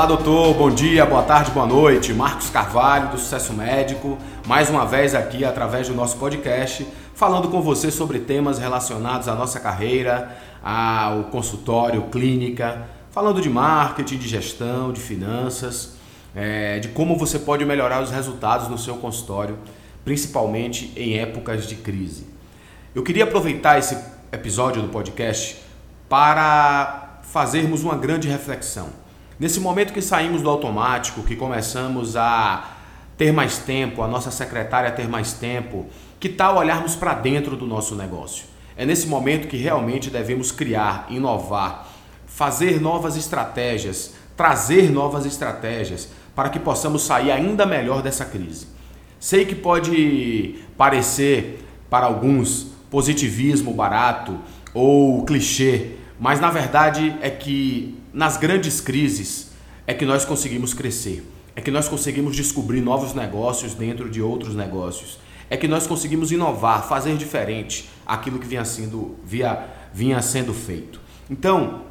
Olá, doutor. Bom dia, boa tarde, boa noite. Marcos Carvalho, do Sucesso Médico, mais uma vez aqui através do nosso podcast, falando com você sobre temas relacionados à nossa carreira, ao consultório, clínica, falando de marketing, de gestão, de finanças, é, de como você pode melhorar os resultados no seu consultório, principalmente em épocas de crise. Eu queria aproveitar esse episódio do podcast para fazermos uma grande reflexão. Nesse momento que saímos do automático, que começamos a ter mais tempo, a nossa secretária ter mais tempo, que tal olharmos para dentro do nosso negócio? É nesse momento que realmente devemos criar, inovar, fazer novas estratégias, trazer novas estratégias para que possamos sair ainda melhor dessa crise. Sei que pode parecer para alguns positivismo barato ou clichê, mas na verdade é que nas grandes crises é que nós conseguimos crescer, é que nós conseguimos descobrir novos negócios dentro de outros negócios, é que nós conseguimos inovar, fazer diferente aquilo que vinha sendo, via, vinha sendo feito. Então,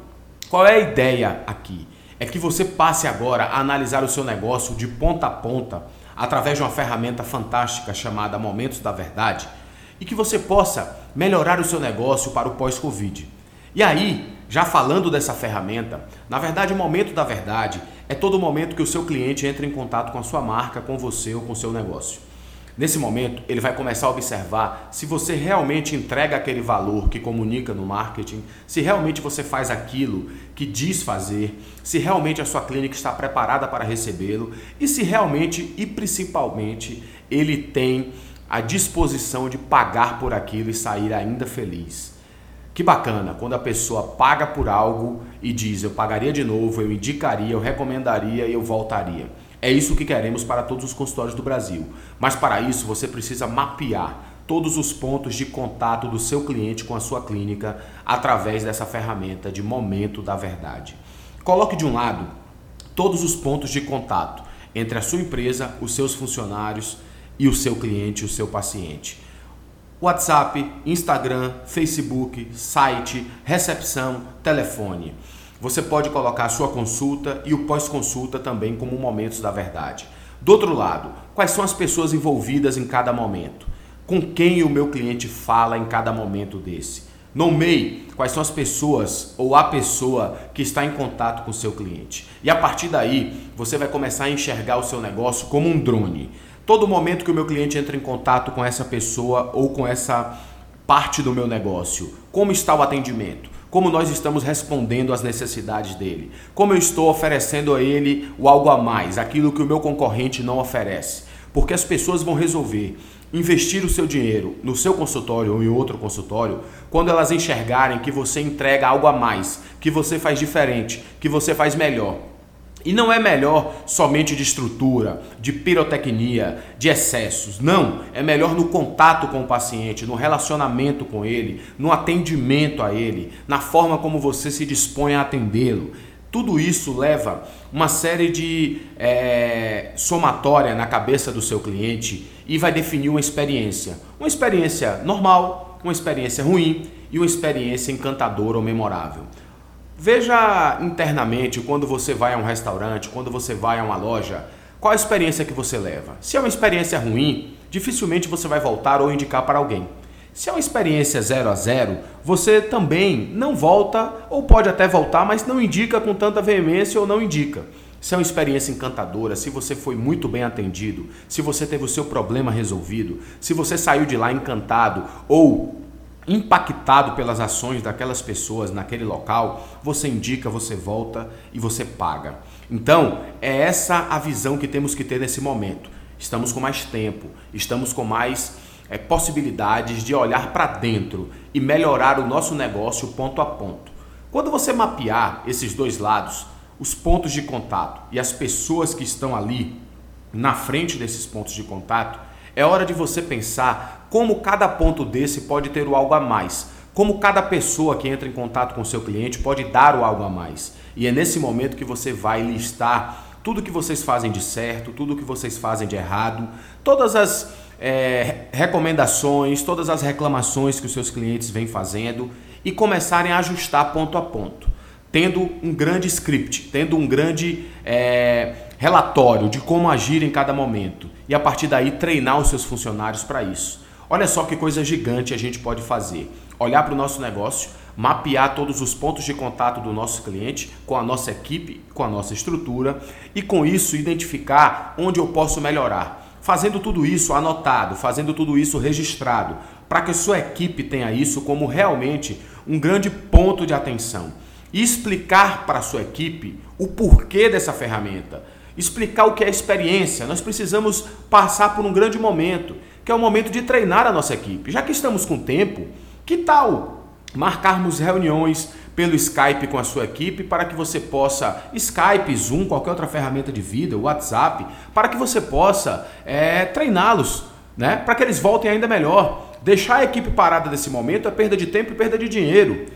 qual é a ideia aqui? É que você passe agora a analisar o seu negócio de ponta a ponta através de uma ferramenta fantástica chamada Momentos da Verdade e que você possa melhorar o seu negócio para o pós-Covid. E aí, já falando dessa ferramenta, na verdade, o momento da verdade é todo momento que o seu cliente entra em contato com a sua marca, com você ou com o seu negócio. Nesse momento, ele vai começar a observar se você realmente entrega aquele valor que comunica no marketing, se realmente você faz aquilo que diz fazer, se realmente a sua clínica está preparada para recebê-lo e se realmente e principalmente ele tem a disposição de pagar por aquilo e sair ainda feliz. Que bacana quando a pessoa paga por algo e diz eu pagaria de novo, eu indicaria, eu recomendaria e eu voltaria. É isso que queremos para todos os consultórios do Brasil. Mas para isso você precisa mapear todos os pontos de contato do seu cliente com a sua clínica através dessa ferramenta de momento da verdade. Coloque de um lado todos os pontos de contato entre a sua empresa, os seus funcionários e o seu cliente, o seu paciente. WhatsApp, Instagram, Facebook, site, recepção, telefone. Você pode colocar a sua consulta e o pós-consulta também como momentos da verdade. Do outro lado, quais são as pessoas envolvidas em cada momento? Com quem o meu cliente fala em cada momento desse? Nomeie quais são as pessoas ou a pessoa que está em contato com o seu cliente. E a partir daí, você vai começar a enxergar o seu negócio como um drone. Todo momento que o meu cliente entra em contato com essa pessoa ou com essa parte do meu negócio, como está o atendimento? Como nós estamos respondendo às necessidades dele? Como eu estou oferecendo a ele o algo a mais, aquilo que o meu concorrente não oferece? Porque as pessoas vão resolver investir o seu dinheiro no seu consultório ou em outro consultório quando elas enxergarem que você entrega algo a mais, que você faz diferente, que você faz melhor. E não é melhor somente de estrutura, de pirotecnia, de excessos. Não, é melhor no contato com o paciente, no relacionamento com ele, no atendimento a ele, na forma como você se dispõe a atendê-lo. Tudo isso leva uma série de é, somatória na cabeça do seu cliente e vai definir uma experiência. Uma experiência normal, uma experiência ruim e uma experiência encantadora ou memorável. Veja internamente quando você vai a um restaurante, quando você vai a uma loja, qual a experiência que você leva. Se é uma experiência ruim, dificilmente você vai voltar ou indicar para alguém. Se é uma experiência 0 a 0, você também não volta ou pode até voltar, mas não indica com tanta veemência ou não indica. Se é uma experiência encantadora, se você foi muito bem atendido, se você teve o seu problema resolvido, se você saiu de lá encantado ou impactado pelas ações daquelas pessoas naquele local, você indica, você volta e você paga. Então, é essa a visão que temos que ter nesse momento. Estamos com mais tempo, estamos com mais é, possibilidades de olhar para dentro e melhorar o nosso negócio ponto a ponto. Quando você mapear esses dois lados, os pontos de contato e as pessoas que estão ali na frente desses pontos de contato, é hora de você pensar como cada ponto desse pode ter o algo a mais. Como cada pessoa que entra em contato com seu cliente pode dar o algo a mais. E é nesse momento que você vai listar tudo que vocês fazem de certo, tudo que vocês fazem de errado, todas as é, recomendações, todas as reclamações que os seus clientes vêm fazendo e começarem a ajustar ponto a ponto. tendo um grande script, tendo um grande é, relatório de como agir em cada momento e a partir daí treinar os seus funcionários para isso. Olha só que coisa gigante a gente pode fazer. Olhar para o nosso negócio, mapear todos os pontos de contato do nosso cliente com a nossa equipe, com a nossa estrutura e com isso identificar onde eu posso melhorar. Fazendo tudo isso anotado, fazendo tudo isso registrado, para que a sua equipe tenha isso como realmente um grande ponto de atenção e explicar para a sua equipe o porquê dessa ferramenta, explicar o que é experiência. Nós precisamos passar por um grande momento, que é o momento de treinar a nossa equipe. Já que estamos com tempo, que tal marcarmos reuniões pelo Skype com a sua equipe para que você possa, Skype, Zoom, qualquer outra ferramenta de vídeo, WhatsApp, para que você possa é, treiná-los, né? para que eles voltem ainda melhor. Deixar a equipe parada nesse momento é perda de tempo e perda de dinheiro.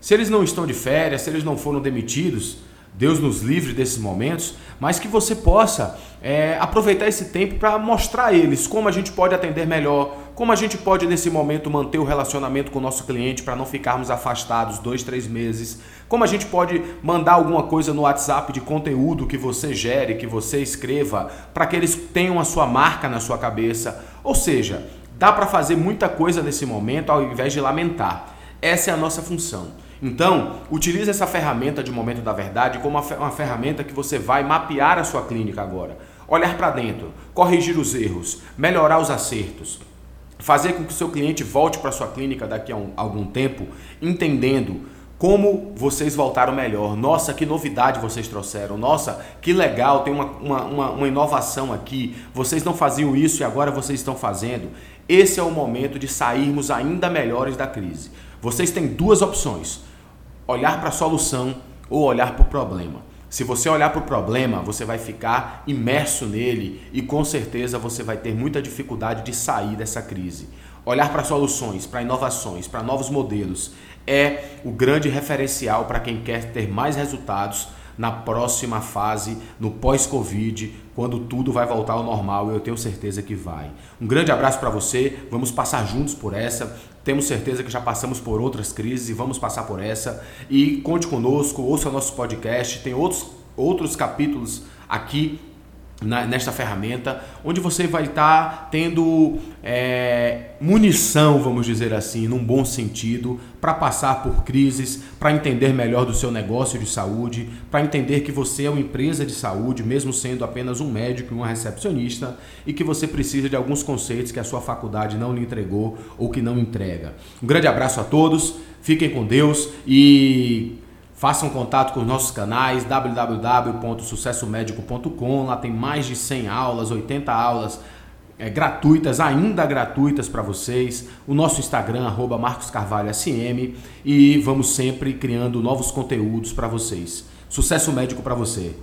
Se eles não estão de férias, se eles não foram demitidos, Deus nos livre desses momentos, mas que você possa é, aproveitar esse tempo para mostrar a eles como a gente pode atender melhor, como a gente pode nesse momento manter o relacionamento com o nosso cliente para não ficarmos afastados dois, três meses, como a gente pode mandar alguma coisa no WhatsApp de conteúdo que você gere, que você escreva, para que eles tenham a sua marca na sua cabeça. Ou seja, dá para fazer muita coisa nesse momento ao invés de lamentar. Essa é a nossa função. Então, utilize essa ferramenta de momento da verdade como uma ferramenta que você vai mapear a sua clínica agora. Olhar para dentro, corrigir os erros, melhorar os acertos, fazer com que o seu cliente volte para sua clínica daqui a um, algum tempo, entendendo como vocês voltaram melhor. Nossa, que novidade vocês trouxeram. Nossa, que legal, tem uma, uma, uma, uma inovação aqui. Vocês não faziam isso e agora vocês estão fazendo. Esse é o momento de sairmos ainda melhores da crise. Vocês têm duas opções olhar para a solução ou olhar para o problema. Se você olhar para o problema, você vai ficar imerso nele e com certeza você vai ter muita dificuldade de sair dessa crise. Olhar para soluções, para inovações, para novos modelos é o grande referencial para quem quer ter mais resultados na próxima fase, no pós-Covid, quando tudo vai voltar ao normal, eu tenho certeza que vai. Um grande abraço para você, vamos passar juntos por essa. Temos certeza que já passamos por outras crises e vamos passar por essa. E conte conosco, ouça nosso podcast, tem outros, outros capítulos aqui nesta ferramenta, onde você vai estar tá tendo é, munição, vamos dizer assim, num bom sentido, para passar por crises, para entender melhor do seu negócio de saúde, para entender que você é uma empresa de saúde, mesmo sendo apenas um médico e uma recepcionista, e que você precisa de alguns conceitos que a sua faculdade não lhe entregou ou que não entrega. Um grande abraço a todos, fiquem com Deus e Façam contato com os nossos canais www.sucessomedico.com. Lá tem mais de 100 aulas, 80 aulas é, gratuitas, ainda gratuitas para vocês. O nosso Instagram, arroba Marcos Carvalho SM. E vamos sempre criando novos conteúdos para vocês. Sucesso médico para você!